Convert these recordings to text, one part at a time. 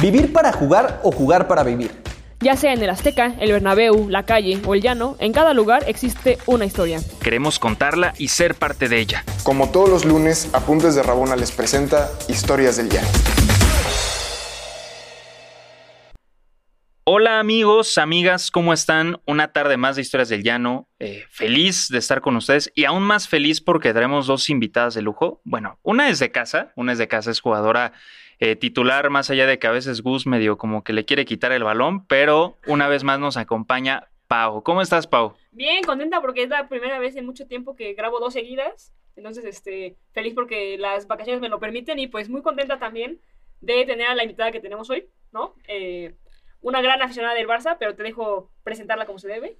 Vivir para jugar o jugar para vivir. Ya sea en el Azteca, el Bernabéu, la calle o el llano, en cada lugar existe una historia. Queremos contarla y ser parte de ella. Como todos los lunes, Apuntes de Rabona les presenta Historias del Llano. Hola amigos, amigas, ¿cómo están? Una tarde más de Historias del Llano. Eh, feliz de estar con ustedes y aún más feliz porque traemos dos invitadas de lujo. Bueno, una es de casa, una es de casa, es jugadora eh, titular, más allá de que a veces Gus medio como que le quiere quitar el balón, pero una vez más nos acompaña Pau. ¿Cómo estás, Pau? Bien, contenta porque es la primera vez en mucho tiempo que grabo dos seguidas. Entonces, este, feliz porque las vacaciones me lo permiten y pues muy contenta también de tener a la invitada que tenemos hoy, ¿no? Eh, una gran aficionada del Barça, pero te dejo presentarla como se debe.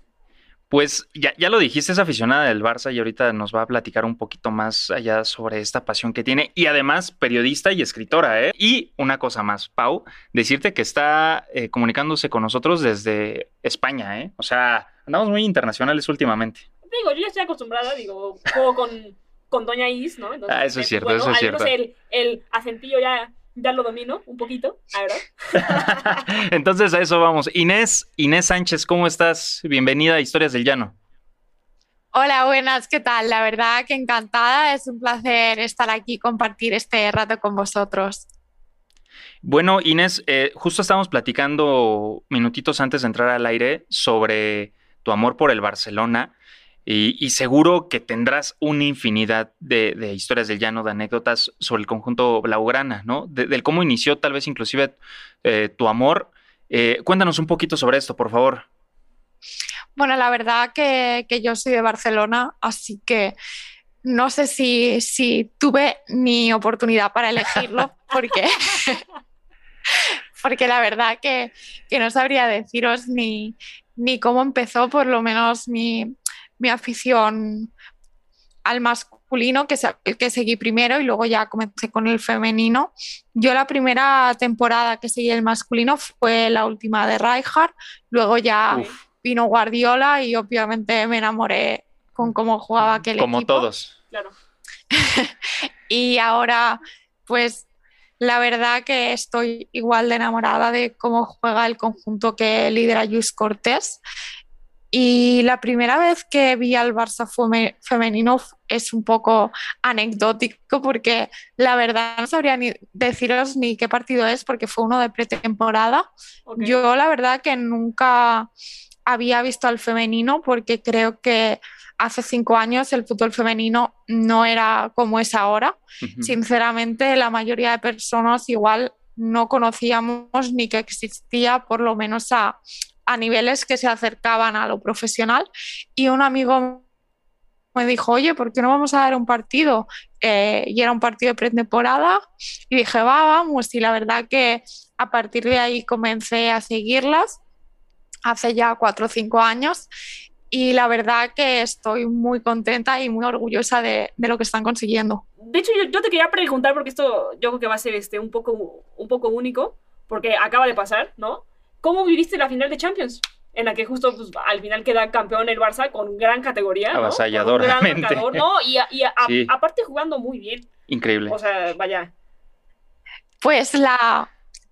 Pues ya, ya, lo dijiste, es aficionada del Barça y ahorita nos va a platicar un poquito más allá sobre esta pasión que tiene y además periodista y escritora. ¿eh? Y una cosa más, Pau, decirte que está eh, comunicándose con nosotros desde España. ¿eh? O sea, andamos muy internacionales últimamente. Digo, yo ya estoy acostumbrada, digo, juego con, con Doña Is, ¿no? ah, eso es eh, cierto, eso es cierto. El, el acentillo ya ya lo domino un poquito, ahora. Entonces a eso vamos. Inés, Inés Sánchez, ¿cómo estás? Bienvenida a Historias del Llano. Hola, buenas, ¿qué tal? La verdad que encantada, es un placer estar aquí y compartir este rato con vosotros. Bueno, Inés, eh, justo estábamos platicando minutitos antes de entrar al aire sobre tu amor por el Barcelona y, seguro que tendrás una infinidad de, historias del llano, de anécdotas sobre el conjunto Blaugrana, ¿no? del cómo inició tal vez inclusive eh, tu amor. Eh, cuéntanos un poquito sobre esto, por favor. Bueno, la verdad que, yo soy de Barcelona, así que no sé si, si tuve mi oportunidad para elegirlo, porque, porque la verdad que, que no sabría deciros ni, ni cómo empezó, por lo menos mi, mi afición al masculino, que, que seguí primero y luego ya comencé con el femenino. Yo la primera temporada que seguí el masculino fue la última de Rijkaard, luego ya vino Guardiola y obviamente me enamoré con cómo jugaba aquel Como equipo. Como todos. Claro. y ahora, pues la verdad que estoy igual de enamorada de cómo juega el conjunto que lidera Luis Cortés y la primera vez que vi al Barça femenino es un poco anecdótico porque la verdad no sabría ni deciros ni qué partido es porque fue uno de pretemporada. Yo la verdad que nunca había visto al femenino porque creo que hace cinco años el fútbol femenino no era como es ahora. Sinceramente, la mayoría de personas igual no conocíamos ni que existía por lo menos a, a niveles que se acercaban a lo profesional y un amigo me dijo, oye, ¿por qué no vamos a dar un partido? Eh, y era un partido de pretemporada y dije, va, vamos, y la verdad que a partir de ahí comencé a seguirlas hace ya cuatro o cinco años y la verdad que estoy muy contenta y muy orgullosa de, lo que están consiguiendo. De hecho, yo, yo, te quería preguntar, porque esto yo creo que va a ser este, un, poco, un poco único, porque acaba de pasar, ¿no? ¿Cómo viviste la final de Champions? En la que justo pues, al final queda campeón el Barça con gran categoría. ¿no? Avasallador, ¿no? Y, aparte jugando muy bien. Increíble. O sea, vaya. Pues la,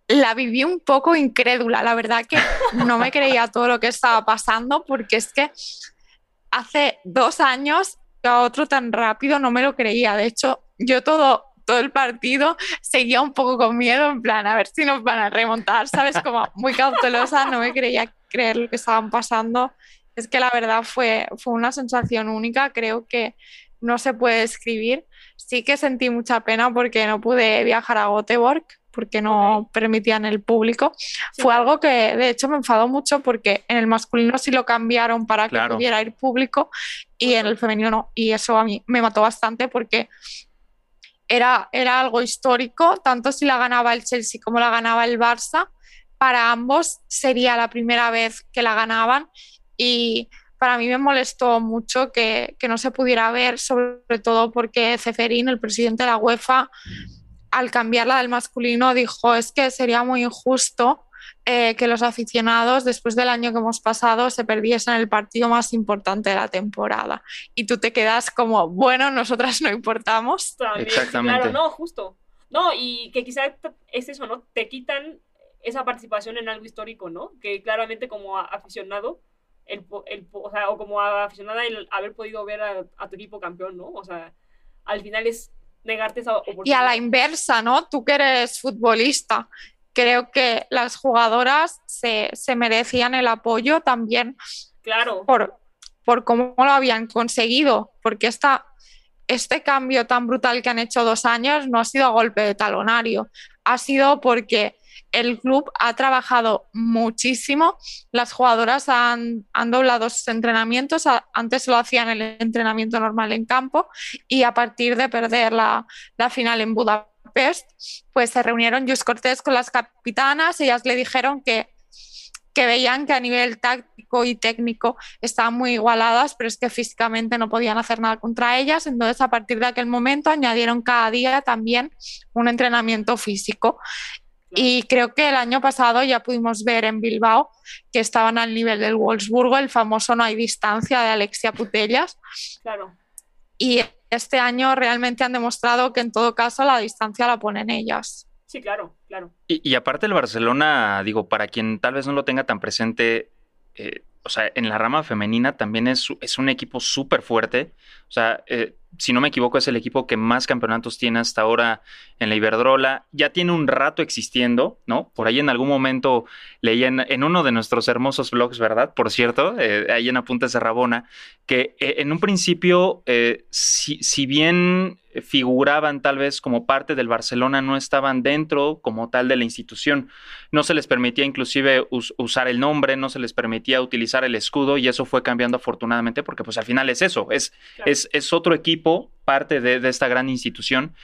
la viví un poco incrédula, la verdad que no me creía todo lo que estaba pasando porque es que hace dos años a otro tan rápido no me lo creía. De hecho, yo todo todo el partido seguía un poco con miedo, en plan, a ver si nos van a remontar, ¿sabes? Como muy cautelosa, no me creía creer lo que estaban pasando. Es que la verdad fue, fue una sensación única, creo que no se puede describir. Sí que sentí mucha pena porque no pude viajar a Göteborg, porque no permitían el público. Fue algo que de hecho me enfadó mucho porque en el masculino sí lo cambiaron para que pudiera ir público y en el femenino no. Y eso a mí me mató bastante porque era, era algo histórico, tanto si la ganaba el Chelsea como la ganaba el Barça. Para ambos sería la primera vez que la ganaban y para mí me molestó mucho que, que no se pudiera ver, sobre todo porque Ceferín, el presidente de la UEFA, al cambiarla del masculino, dijo es que sería muy injusto eh, que los aficionados, después del año que hemos pasado, se perdiesen el partido más importante de la temporada. Y tú te quedas como, bueno, nosotras no importamos. Exactamente. Claro, no, justo. No, y que quizás es eso, ¿no? Te quitan esa participación en algo histórico, ¿no? Que claramente como aficionado, el, el, o, sea, o como aficionada, el haber podido ver a, a, tu equipo campeón, ¿no? O sea, al final es negarte esa oportunidad. Y a la inversa, ¿no? Tú que eres futbolista, creo que las jugadoras se, se merecían el apoyo también. Claro. Por, por cómo lo habían conseguido, porque esta, este cambio tan brutal que han hecho dos años no ha sido a golpe de talonario, ha sido porque el club ha trabajado muchísimo, las jugadoras han, han doblado sus entrenamientos, antes lo hacían el entrenamiento normal en campo y a partir de perder la, la final en Budapest, pues se reunieron Jus Cortés con las capitanas, ellas le dijeron que que veían que a nivel táctico y técnico estaban muy igualadas, pero es que físicamente no podían hacer nada contra ellas. Entonces, a partir de aquel momento, añadieron cada día también un entrenamiento físico. Y creo que el año pasado ya pudimos ver en Bilbao que estaban al nivel del Wolfsburgo, el famoso no hay distancia de Alexia Putellas. Claro. Y este año realmente han demostrado que en todo caso la distancia la ponen ellas. Sí, claro, claro. Y, aparte el Barcelona, digo, para quien tal vez no lo tenga tan presente, eh, o sea, en la rama femenina también es, es un equipo súper fuerte. O sea, eh, si no me equivoco, es el equipo que más campeonatos tiene hasta ahora en la Iberdrola. Ya tiene un rato existiendo, ¿no? Por ahí en algún momento leí en, uno de nuestros hermosos blogs, ¿verdad? Por cierto, eh, ahí en Apuntes de Rabona, que en un principio, si, si, bien figuraban tal vez como parte del Barcelona no estaban dentro como tal de la institución. No se les permitía inclusive usar el nombre, no se les permitía utilizar el escudo y eso fue cambiando afortunadamente porque pues al final es eso, es, es, es, otro equipo, parte de, esta gran institución.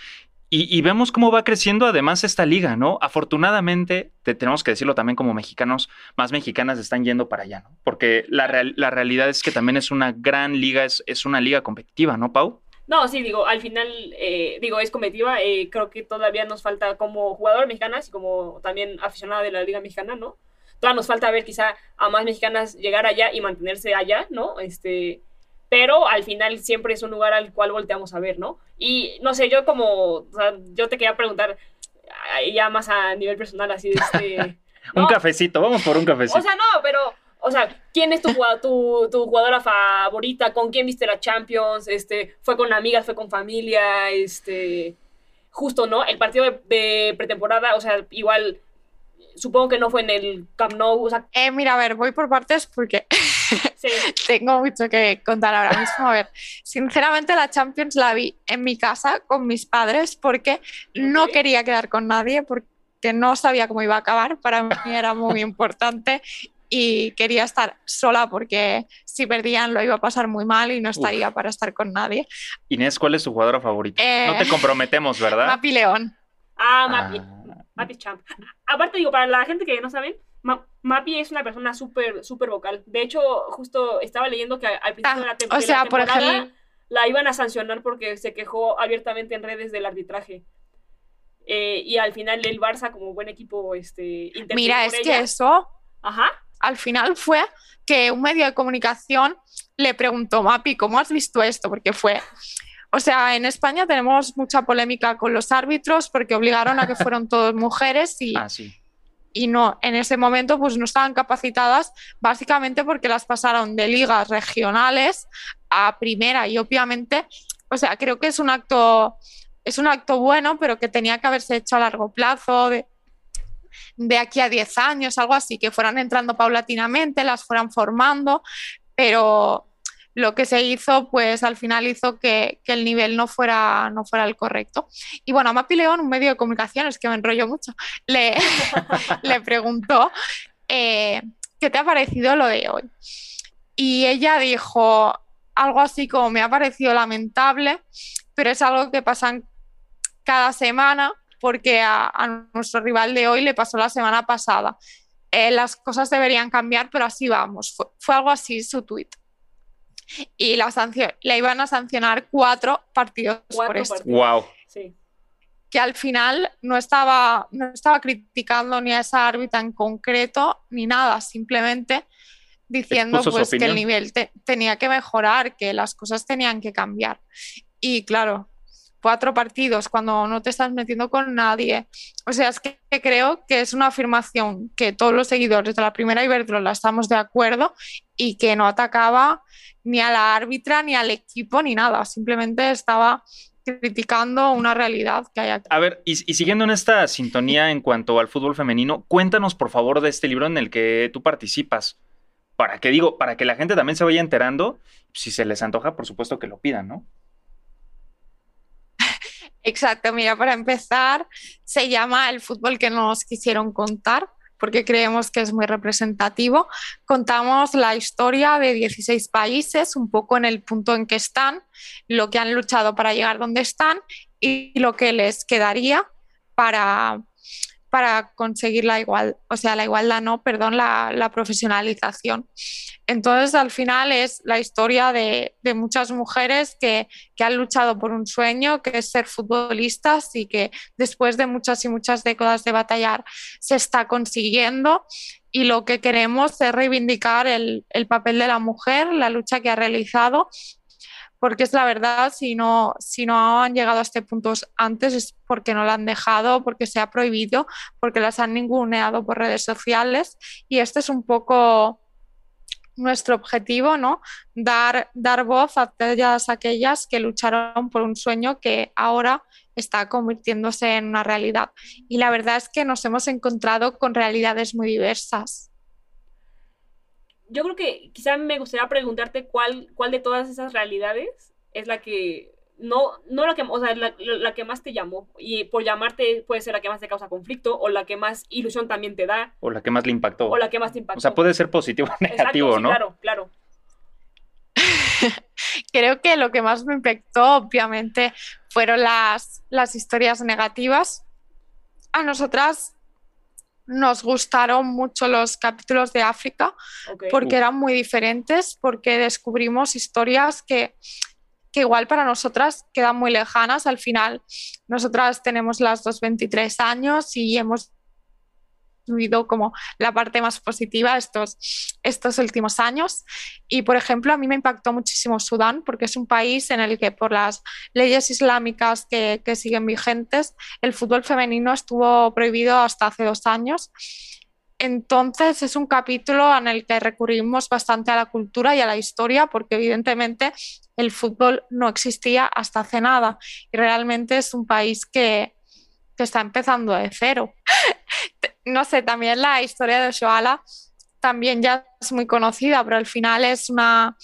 Y, vemos cómo va creciendo además esta liga, ¿no? Afortunadamente, te, tenemos que decirlo también como mexicanos, más mexicanas están yendo para allá, ¿no? Porque la, la realidad es que también es una gran liga, es, es una liga competitiva, ¿no, Pau? No, sí, digo, al final, eh, digo, es competitiva. Eh, creo que todavía nos falta como jugador mexicanas y como también aficionada de la Liga Mexicana, ¿no? Todavía nos falta ver quizá a más mexicanas llegar allá y mantenerse allá, ¿no? Este, pero al final siempre es un lugar al cual volteamos a ver, ¿no? Y no sé, yo como, o sea, yo te quería preguntar ya más a nivel personal, así de este... un cafecito, vamos por un cafecito. O sea, no, pero o sea, ¿quién es tu, tu, tu, jugadora favorita? ¿Con quién viste la Champions? Este, ¿Fue con amigas? ¿Fue con familia? Este, justo, ¿no? El partido de, pretemporada, o sea, igual, supongo que no fue en el Camp Nou. O sea... eh, mira, a ver, voy por partes porque tengo mucho que contar ahora mismo. A ver, sinceramente la Champions la vi en mi casa con mis padres porque no quería quedar con nadie, porque no sabía cómo iba a acabar. Para mí era muy importante y quería estar sola porque si perdían lo iba a pasar muy mal y no estaría para estar con nadie. Inés, ¿cuál es tu jugadora favorita? no te eh, comprometemos, ¿verdad? Mapi León. Ah, Mapi. Ah. Mapi Champ. Aparte, digo, para la gente que no sabe, Mapi es una persona súper, súper vocal. De hecho, justo estaba leyendo que al principio de la, ah, o sea, por ejemplo, la iban a sancionar porque se quejó abiertamente en redes del arbitraje. Eh, y al final el Barça, como buen equipo, este, Mira, es que eso... Ajá al final fue que un medio de comunicación le preguntó, Mapi, ¿cómo has visto esto? Porque fue, o sea, en España tenemos mucha polémica con los árbitros porque obligaron a que fueran todas mujeres y, ah, y no, en ese momento pues no estaban capacitadas básicamente porque las pasaron de ligas regionales a primera y obviamente, o sea, creo que es un acto es un acto bueno, pero que tenía que haberse hecho a largo plazo, de, de aquí a 10 años, algo así, que fueran entrando paulatinamente, las fueran formando, pero lo que se hizo, pues al final hizo que, el nivel no fuera, no fuera el correcto. Y bueno, a Mapi León, un medio de comunicación, es que me enrollo mucho, le, le preguntó eh, qué te ha parecido lo de hoy. Y ella dijo algo así como me ha parecido lamentable, pero es algo que pasa cada semana porque a, nuestro rival de hoy le pasó la semana pasada. Eh, las cosas deberían cambiar, pero así vamos. Fue, algo así su tweet. Y la, le iban a sancionar cuatro partidos por esto. Wow. Que al final no estaba, no estaba criticando ni a esa árbitra en concreto ni nada, simplemente diciendo pues, que el nivel tenía que mejorar, que las cosas tenían que cambiar. Y claro, cuatro partidos cuando no te estás metiendo con nadie. O sea, es que creo que es una afirmación que todos los seguidores de la primera Iberdrola estamos de acuerdo y que no atacaba ni a la árbitra, ni al equipo, ni nada. Simplemente estaba criticando una realidad que hay aquí. A ver, y, y, siguiendo en esta sintonía en cuanto al fútbol femenino, cuéntanos por favor de este libro en el que tú participas. Para que digo, para que la gente también se vaya enterando, si se les antoja, por supuesto que lo pidan, ¿no? Exacto, mira, para empezar, se llama El fútbol que nos quisieron contar porque creemos que es muy representativo. Contamos la historia de 16 países, un poco en el punto en que están, lo que han luchado para llegar donde están y lo que les quedaría para, para conseguir la igualdad, o sea, la igualdad no, perdón, la, profesionalización. Entonces, al final es la historia de, muchas mujeres que, que, han luchado por un sueño, que es ser futbolistas y que después de muchas y muchas décadas de batallar se está consiguiendo. Y lo que queremos es reivindicar el papel de la mujer, la lucha que ha realizado porque es la verdad, si no, si no han llegado a este punto antes es porque no la han dejado, porque se ha prohibido, porque las han ninguneado por redes sociales y este es un poco nuestro objetivo, ¿no? Dar, dar voz a todas aquellas que lucharon por un sueño que ahora está convirtiéndose en una realidad. Y la verdad es que nos hemos encontrado con realidades muy diversas yo creo que quizá me gustaría preguntarte cuál, cuál de todas esas realidades es la que no, no la que, o sea, la, la, que más te llamó. Y por llamarte puede ser la que más te causa conflicto, o la que más ilusión también te da. O la que más le impactó. O la que más te impactó. O sea, puede ser positivo o negativo, Exacto, sí, ¿no? Claro, claro. Creo que lo que más me impactó, obviamente, fueron las, las historias negativas. A nosotras nos gustaron mucho los capítulos de África Okay. porque eran muy diferentes, porque descubrimos historias que, que igual para nosotras quedan muy lejanas. Al final, nosotras tenemos las dos 23 años y hemos vivido como la parte más positiva estos, estos últimos años. Y, por ejemplo, a mí me impactó muchísimo Sudán, porque es un país en el que por las leyes islámicas que, que siguen vigentes, el fútbol femenino estuvo prohibido hasta hace dos años. Entonces es un capítulo en el que recurrimos bastante a la cultura y a la historia, porque evidentemente el fútbol no existía hasta hace nada y realmente es un país que, que está empezando de cero. No sé, también la historia de Shoala también ya es muy conocida, pero al final es una,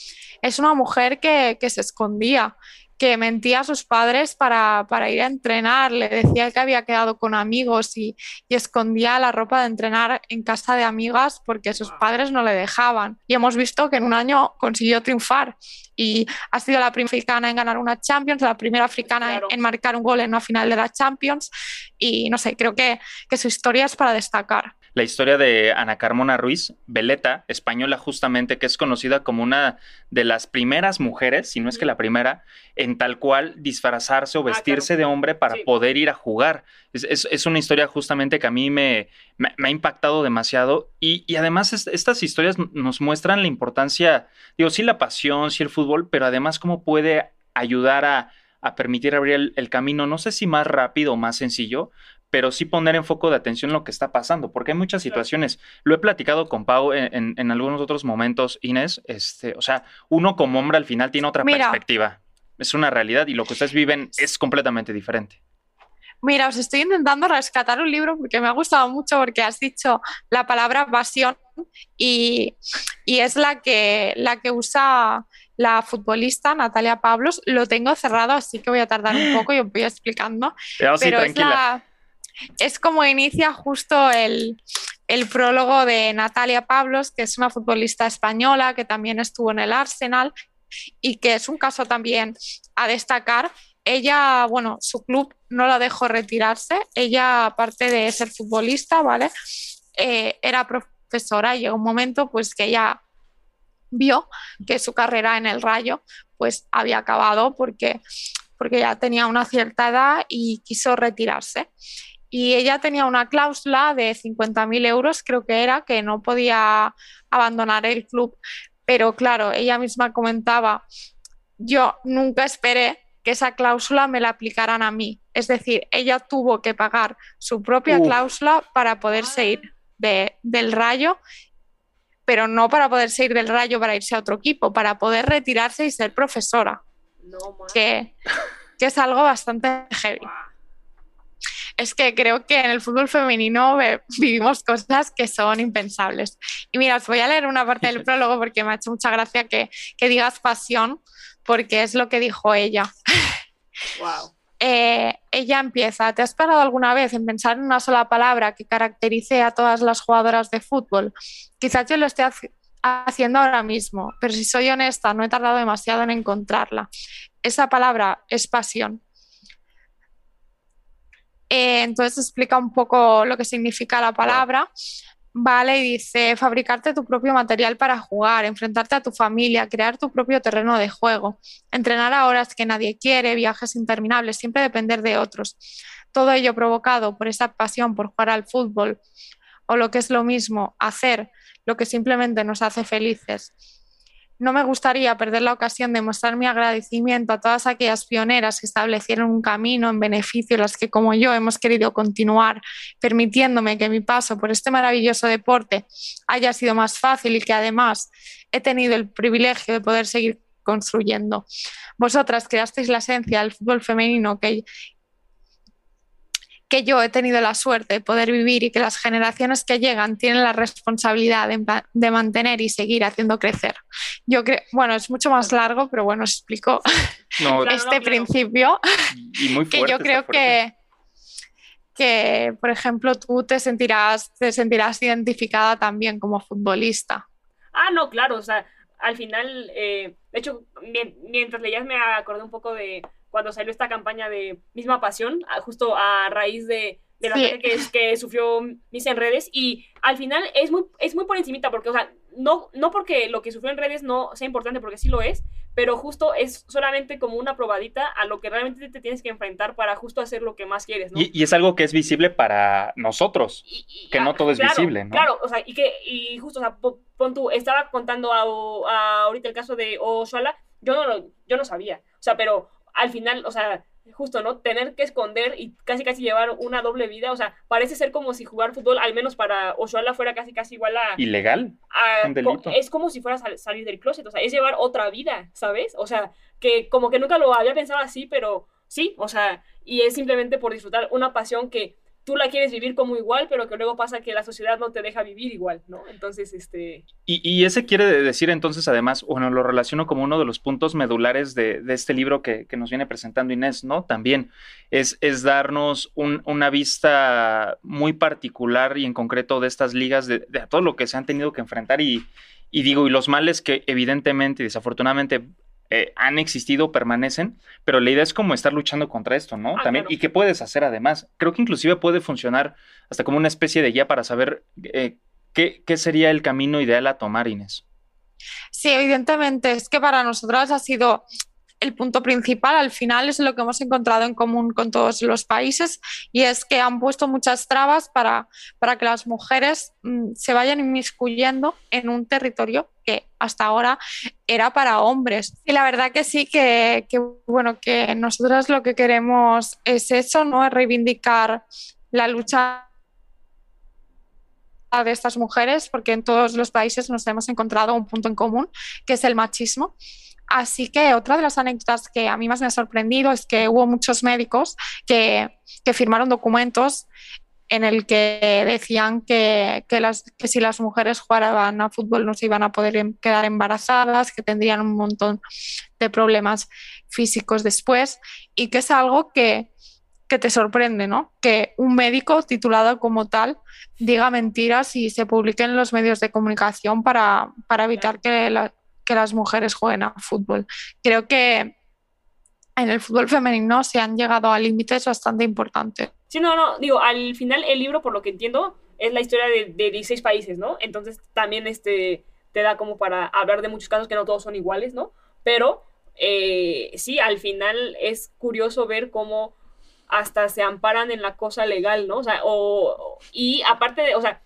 es una mujer que, que se escondía, que mentía a sus padres para, para, ir a entrenar, le decía que había quedado con amigos y, y, escondía la ropa de entrenar en casa de amigas porque sus padres no le dejaban. Y hemos visto que en un año consiguió triunfar y ha sido la primera africana en ganar una Champions, la primera africana Claro. en, en marcar un gol en una final de la Champions y no sé, creo que, que su historia es para destacar. La historia de Ana Carmona Ruiz, Veleta, española justamente, que es conocida como una de las primeras mujeres, si no es que la primera, en tal cual disfrazarse o Ah, vestirse claro. de hombre para Sí. poder ir a jugar. Es, es- es una historia justamente que a mí me, me- me ha impactado demasiado y, y además es- estas historias nos muestran la importancia, digo, sí la pasión, sí el fútbol, pero además cómo puede ayudar a, a permitir abrir el, el camino, no sé si más rápido o más sencillo, pero sí poner en foco de atención lo que está pasando, porque hay muchas situaciones. Lo he platicado con Pau en, en- en algunos otros momentos, Inés. Este, o sea, uno como hombre al final tiene otra Mira. perspectiva. Es una realidad y lo que ustedes viven es completamente diferente. Mira, os estoy intentando rescatar un libro porque me ha gustado mucho porque has dicho la palabra pasión y, y es la que, la que usa la futbolista Natalia Pablos. Lo tengo cerrado, así que voy a tardar un poco y os voy explicando. Pero sí, pero es, la, es como inicia justo el, prólogo de Natalia Pablos, que es una futbolista española que también estuvo en el Arsenal y que es un caso también a destacar. Ella, bueno, su club no la dejó retirarse. Ella, aparte de ser futbolista, ¿vale? Eh, era profesora y llegó un momento pues que ella vio que su carrera en el Rayo pues había acabado porque, porque ya tenía una cierta edad y quiso retirarse. Y ella tenía una cláusula de 50.000 euros, creo que era, que no podía abandonar el club. Pero claro, ella misma comentaba, yo nunca esperé que esa cláusula me la aplicaran a mí. Es decir, ella tuvo que pagar su propia Uf. cláusula para poderse ir de- del rayo, pero no para poderse ir del rayo para irse a otro equipo, para poder retirarse y ser profesora, No, que es algo bastante heavy. Es que creo que en el fútbol femenino vivimos cosas que son impensables. Y mira, os voy a leer una parte del prólogo porque me ha hecho mucha gracia que, que digas pasión, porque es lo que dijo ella. Wow. Eh, ella empieza, ¿te has parado alguna vez en pensar en una sola palabra que caracterice a todas las jugadoras de fútbol? Quizás yo lo esté haci- haciendo ahora mismo, pero si soy honesta, no he tardado demasiado en encontrarla. Esa palabra es pasión. Eh, entonces explica un poco lo que significa la palabra. Vale, y dice, fabricarte tu propio material para jugar, enfrentarte a tu familia, crear tu propio terreno de juego, entrenar a horas que nadie quiere, viajes interminables, siempre depender de otros. Todo ello provocado por esa pasión por jugar al fútbol o lo que es lo mismo, hacer lo que simplemente nos hace felices. No me gustaría perder la ocasión de mostrar mi agradecimiento a todas aquellas pioneras que establecieron un camino en beneficio las que como yo hemos querido continuar, permitiéndome que mi paso por este maravilloso deporte haya sido más fácil y que además he tenido el privilegio de poder seguir construyendo. Vosotras creasteis la esencia del fútbol femenino que, que yo he tenido la suerte de poder vivir y que las generaciones que llegan tienen la responsabilidad de, de mantener y seguir haciendo crecer. Yo creo, bueno, es mucho más largo, pero bueno, os explico No, este no, claro. principio y muy que fuerte. yo está creo que que por ejemplo tú te sentirás te sentirás identificada también como futbolista. Ah, no, claro, o sea, al final, eh, de hecho, mien- mientras leías me acordé un poco de cuando salió esta campaña de Misma Pasión, justo a raíz de, del Sí. ataque que, que sufrió Miss en redes, y al final es muy, es muy por encimita, porque, o sea, no, no porque lo que sufrió en redes no sea importante, porque sí lo es, pero justo es solamente como una probadita a lo que realmente te tienes que enfrentar para justo hacer lo que más quieres, ¿no? Y, y es algo que es visible para nosotros. Y- y- que no todo es claro, visible, ¿no? Claro, o sea, y que, y justo, o sea, po- pon tú, estaba contando a, a ahorita el caso de Oshuala, yo no lo, yo no sabía, o sea, pero al final, o sea, justo, ¿no? Tener que esconder y casi casi llevar una doble vida, o sea, parece ser como si jugar fútbol, al menos para Oshuala, fuera casi casi igual a... Ilegal. a- un delito. es como si fuera sal- salir del closet, o sea, es llevar otra vida, ¿sabes? O sea, que como que nunca lo había pensado así, pero sí, o sea, y es simplemente por disfrutar una pasión que tú la quieres vivir como igual, pero que luego pasa que la sociedad no te deja vivir igual, ¿no? Entonces, este... Y, y ese quiere decir entonces, además, bueno, lo relaciono como uno de los puntos medulares de, de este libro que, que nos viene presentando Inés, ¿no? También es, es darnos un- una vista muy particular y en concreto de estas ligas, de, de todo lo que se han tenido que enfrentar y, y digo, y los males que evidentemente y desafortunadamente eh, han existido, permanecen, pero la idea es como estar luchando contra esto, ¿no? Ah, También, claro. y qué puedes hacer además. Creo que inclusive puede funcionar hasta como una especie de guía para saber eh, qué, qué sería el camino ideal a tomar, Inés. Sí, evidentemente, es que para nosotras ha sido el punto principal, al final es lo que hemos encontrado en común con todos los países y es que han puesto muchas trabas para, para que las mujeres mm, se vayan inmiscuyendo en un territorio que hasta ahora era para hombres. Y la verdad que sí, que, que, bueno, que nosotras lo que queremos es eso, ¿no? Es reivindicar la lucha de estas mujeres, porque en todos los países nos hemos encontrado un punto en común, que es el machismo. Así que otra de las anécdotas que a mí más me ha sorprendido es que hubo muchos médicos que, que firmaron documentos en el que decían que, que, las, que si las mujeres jugaban a fútbol no se iban a poder em- quedar embarazadas, que tendrían un montón de problemas físicos después y que es algo que, que te sorprende, ¿no? Que un médico titulado como tal diga mentiras y se publique en los medios de comunicación para, para evitar que, la- que las mujeres jueguen a fútbol. Creo que en el fútbol femenino se han llegado a límites bastante importantes. Sí, no, no, digo, al final el libro, por lo que entiendo, es la historia de, de 16 países, ¿no? Entonces también este, te da como para hablar de muchos casos que no todos son iguales, ¿no? Pero eh, sí, al final es curioso ver cómo hasta se amparan en la cosa legal, ¿no? O sea, o, y aparte de, o sea,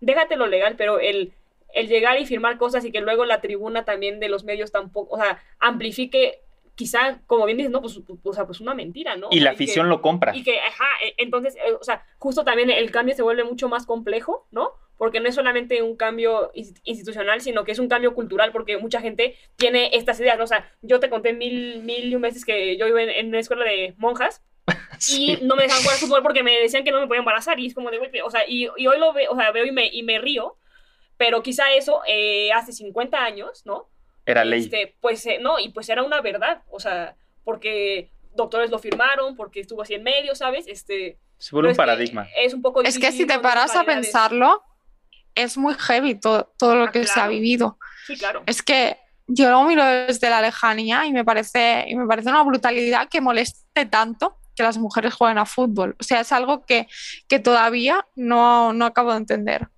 déjate lo legal, pero el, el llegar y firmar cosas y que luego la tribuna también de los medios tampoco, o sea, amplifique quizá, como bien dices, no, pues, o sea, pues una mentira, ¿no? Y la afición lo compra. y que, ajá, e- entonces, eh, o sea, justo también el cambio se vuelve mucho más complejo, ¿no? Porque no es solamente un cambio ins- institucional, sino que es un cambio cultural, porque mucha gente tiene estas ideas, ¿no? O sea, yo te conté mil, mil y un veces que yo iba en, en una escuela de monjas Sí. y no me dejaban jugar fútbol porque me decían que no me podía embarazar y es como de, o sea, y, y hoy lo veo, o sea, veo y me, y me río, pero quizá eso eh, hace 50 años, ¿no? Era ley. Este, pues eh, no, y pues era una verdad, o sea, porque doctores lo firmaron, porque estuvo así en medio, ¿sabes? Este, Se vuelve un paradigma. Es un poco Es que si difícil te paras a pensarlo, es muy heavy todo, todo lo Ah, que se ha vivido. Sí, claro. Es que yo lo miro desde la lejanía y me parece, y me parece una brutalidad que moleste tanto que las mujeres jueguen a fútbol. O sea, es algo que, que todavía no, no acabo de entender.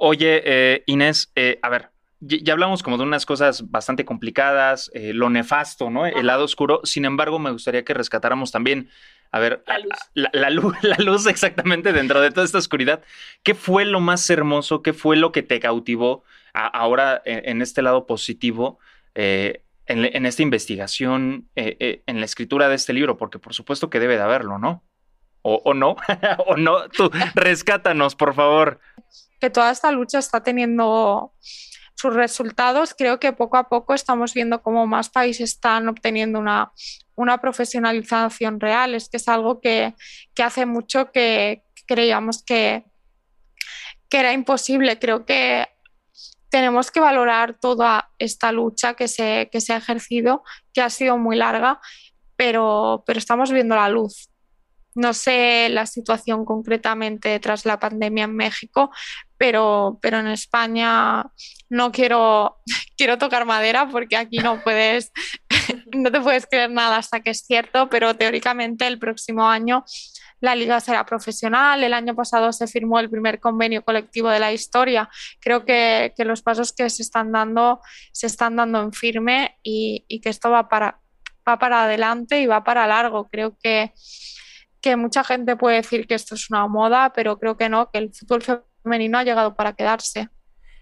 Oye, eh, Inés, eh, a ver, ya, hablamos como de unas cosas bastante complicadas, eh, lo nefasto, ¿no? El lado oscuro. Sin embargo, me gustaría que rescatáramos también, a ver, La luz. la, la luz, la luz exactamente dentro de toda esta oscuridad. ¿Qué fue lo más hermoso? ¿Qué fue lo que te cautivó a- ahora en, en este lado positivo? eh, en, en esta investigación, eh, en la escritura de este libro, porque por supuesto que debe de haberlo, ¿no? O, o no, o no, tú rescátanos, por favor. Que toda esta lucha está teniendo sus resultados. Creo que poco a poco estamos viendo cómo más países están obteniendo una, una profesionalización real. Es que es algo que, que hace mucho que creíamos que, que era imposible. Creo que tenemos que valorar toda esta lucha que se, que se ha ejercido, que ha sido muy larga, pero, pero estamos viendo la luz. No sé la situación concretamente tras la pandemia en México, pero, pero en España no quiero, quiero tocar madera porque aquí no puedes, no te puedes creer nada hasta que es cierto, pero teóricamente el próximo año la liga será profesional. El año pasado se firmó el primer convenio colectivo de la historia. Creo que, que los pasos que se están dando se están dando en firme y, y que esto va para, va para adelante y va para largo. Creo que, que mucha gente puede decir que esto es una moda, pero creo que no, que el fútbol femenino ha llegado para quedarse.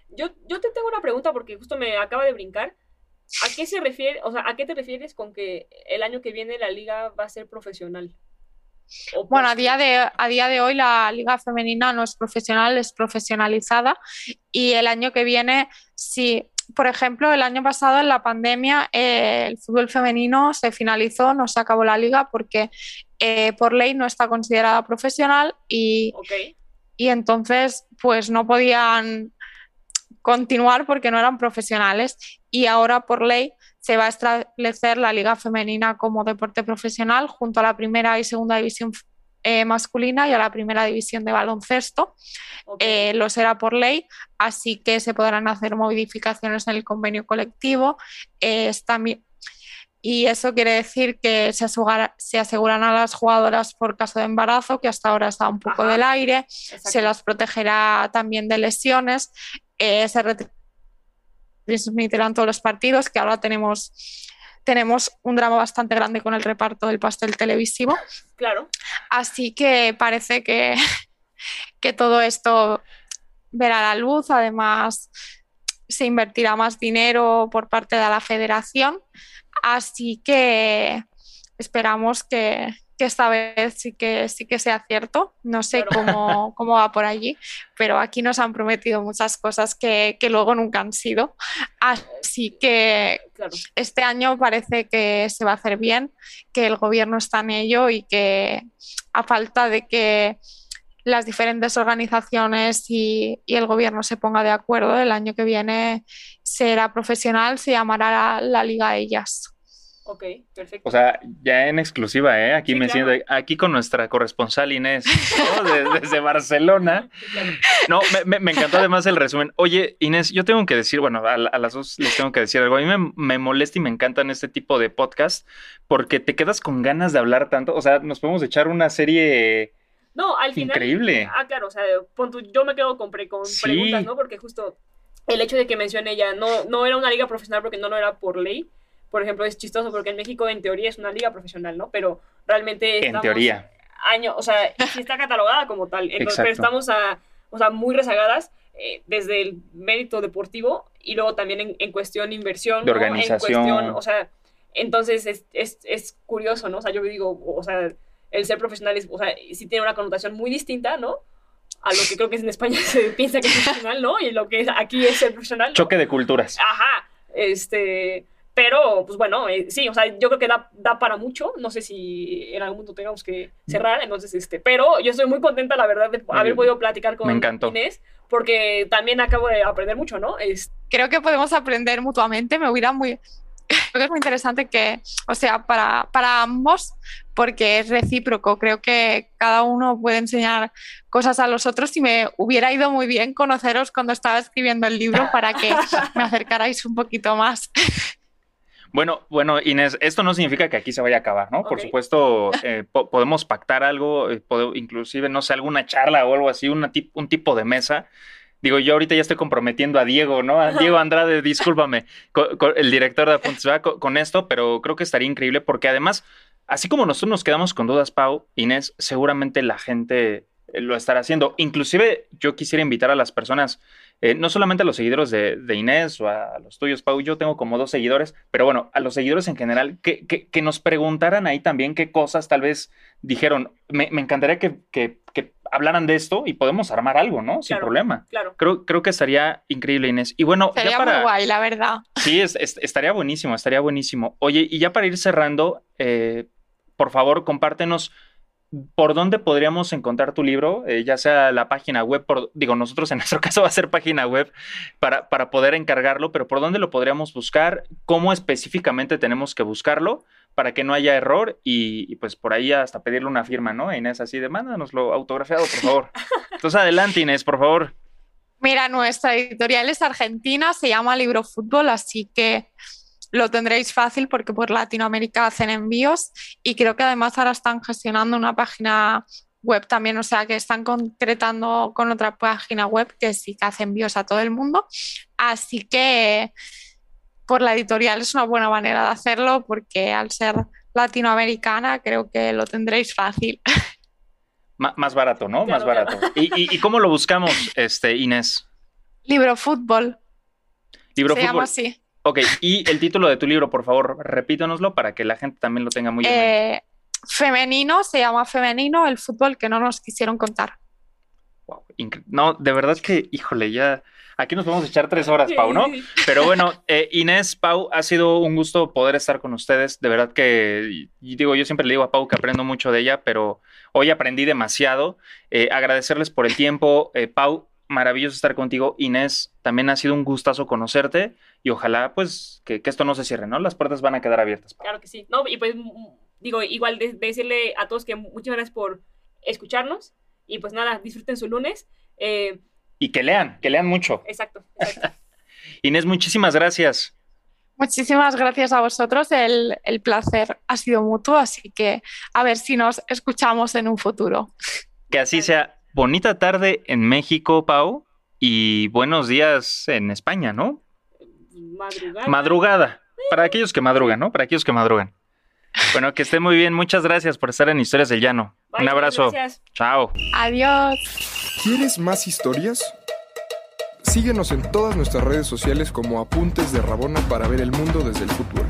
Yo, yo te tengo una pregunta porque justo me acaba de brincar. ¿A qué se refiere, o sea, a qué te refieres con que el año que viene la liga va a ser profesional? ¿O por Bueno, a día, de, a día de hoy la liga femenina no es profesional, es profesionalizada y el año que viene, si, por ejemplo, el año pasado en la pandemia eh, el fútbol femenino se finalizó, no se acabó la liga porque eh, por ley no está considerada profesional y, y entonces pues no podían continuar porque no eran profesionales y ahora por ley se va a establecer la liga femenina como deporte profesional junto a la primera y segunda división eh, masculina y a la primera división de baloncesto. Eh, lo será por ley, así que se podrán hacer modificaciones en el convenio colectivo. Eh, está y eso quiere decir que se, asegura- se aseguran a las jugadoras por caso de embarazo, que hasta ahora está un poco Ajá. del aire, Exacto. se las protegerá también de lesiones, se retransmitirán todos los partidos, que ahora tenemos, tenemos un drama bastante grande con el reparto del pastel televisivo. Claro. Así que parece que, que todo esto verá la luz. Además, se invertirá más dinero por parte de la federación. Así que esperamos que, que esta vez sí que, sí que sea cierto. No sé Claro. cómo, cómo va por allí, pero aquí nos han prometido muchas cosas que, que luego nunca han sido. Así que Claro. este año parece que se va a hacer bien, que el gobierno está en ello y que a falta de que las diferentes organizaciones y, y el gobierno se ponga de acuerdo, el año que viene será profesional, se llamará la, la Liga Ellas. Ok, perfecto. O sea, ya en exclusiva, ¿eh? Aquí Sí, me claro. siento, aquí con nuestra corresponsal Inés, ¿no? De- desde Barcelona. Sí, claro. No, me, encantó además el resumen. Oye, Inés, yo tengo que decir, bueno, a, a las dos les tengo que decir algo. A mí me, me molesta y me encantan este tipo de podcast porque te quedas con ganas de hablar tanto. O sea, nos podemos echar una serie No, al final. increíble. Ah, claro, o sea, yo me quedo con, pre- con Sí. preguntas, ¿no? Porque justo el hecho de que mencione ella, no, no era una liga profesional porque no lo era por ley. Por ejemplo, es chistoso porque en México en teoría es una liga profesional, ¿no? Pero realmente En estamos teoría. año, o sea, sí está catalogada como tal, entonces, pero estamos a, o sea, muy rezagadas. eh, desde el mérito deportivo y luego también en, en cuestión inversión, De ¿no? organización. En cuestión, o sea, entonces es, es, es curioso, ¿no? O sea, yo digo, o sea, el ser profesional es, o sea, sí tiene una connotación muy distinta, ¿no? A lo que creo que es en España se piensa que es profesional, ¿no? Y lo que es aquí es ser profesional. ¿no? Choque de culturas. Ajá, este, pero pues bueno, eh, sí, o sea, yo creo que da, da para mucho, no sé si en algún momento tengamos que cerrar, entonces, este, pero yo estoy muy contenta, la verdad, de haber podido platicar con Me encantó. Inés, porque también acabo de aprender mucho, ¿no? Es, creo que podemos aprender mutuamente. Me hubiera muy. Creo que es muy interesante que, o sea, para, para ambos, porque es recíproco. Creo que cada uno puede enseñar cosas a los otros y me hubiera ido muy bien conoceros cuando estaba escribiendo el libro para que me acercarais un poquito más. Bueno, bueno, Inés, esto no significa que aquí se vaya a acabar, ¿no? Por supuesto, eh, po- podemos pactar algo, eh, inclusive, no sé, alguna charla o algo así, una tip- un tipo de mesa. Digo, yo ahorita ya estoy comprometiendo a Diego, ¿no? A Diego Andrade, discúlpame, el director de Apuntes, ¿verdad? Co- con esto, pero creo que estaría increíble porque además, así como nosotros nos quedamos con dudas, Pau, Inés, seguramente la gente eh, lo estará haciendo. Inclusive yo quisiera invitar a las personas, eh, no solamente a los seguidores de, de Inés o a, los tuyos, Pau, yo tengo como dos seguidores, pero bueno, a los seguidores en general, que, que- que nos preguntaran ahí también qué cosas tal vez dijeron. Me, me encantaría que, que- que hablaran de esto y podemos armar algo, ¿no? Sin Claro. problema. claro. Creo, creo que estaría increíble, Inés. Y bueno, ya para... muy guay, la verdad. Sí, es- es- estaría buenísimo, estaría buenísimo. Oye, y ya para ir cerrando, eh, por favor, compártenos por dónde podríamos encontrar tu libro, eh, ya sea la página web, por, digo, nosotros en nuestro caso va a ser página web para, para poder encargarlo, pero por dónde lo podríamos buscar, cómo específicamente tenemos que buscarlo para que no haya error y, y, pues por ahí hasta pedirle una firma, ¿no? Inés, así de mándanoslo autografiado, por favor. Entonces adelante, Inés, por favor. Mira, nuestra editorial es argentina, se llama Libro Fútbol, así que lo tendréis fácil porque por Latinoamérica hacen envíos y creo que además ahora están gestionando una página web también, o sea que están concretando con otra página web que sí que hace envíos a todo el mundo. Así que por la editorial es una buena manera de hacerlo porque al ser latinoamericana creo que lo tendréis fácil. M más barato, ¿no? Claro, más barato. claro. ¿Y, y, y cómo lo buscamos, este, Inés? Libro Fútbol, Libro se fútbol. llama así. Ok, y el título de tu libro, por favor, repítanoslo para que la gente también lo tenga muy en mente. Eh, femenino, se llama Femenino, el fútbol que no nos quisieron contar. Wow, no, de verdad que, híjole, ya. Aquí nos podemos echar tres horas, Pau, ¿no? Pero bueno, eh, Inés, Pau, ha sido un gusto poder estar con ustedes. De verdad que, digo, yo siempre le digo a Pau que aprendo mucho de ella, pero hoy aprendí demasiado. Eh, agradecerles por el tiempo. Eh, Pau, maravilloso estar contigo. Inés, también ha sido un gustazo conocerte y ojalá, pues, que, que esto no se cierre, ¿no? Las puertas van a quedar abiertas. Claro que sí. No, y pues mm, digo, igual de- decirle a todos que muchas gracias por escucharnos y pues nada, disfruten su lunes. Eh, Y que lean, que lean mucho. exacto, exacto. Inés, muchísimas gracias. Muchísimas gracias a vosotros, el, el placer ha sido mutuo, así que a ver si nos escuchamos en un futuro. Que así sea. Bonita tarde en México, Pau, y buenos días en España, ¿no? Madrugada. Madrugada. Para aquellos que madrugan, ¿no? Para aquellos que madrugan. Bueno, que esté muy bien. Muchas gracias por estar en Historias del Llano. Bye, Un abrazo. Gracias. Chao. Adiós. ¿Quieres más historias? Síguenos en todas nuestras redes sociales como Apuntes de Rabona para ver el mundo desde el futuro.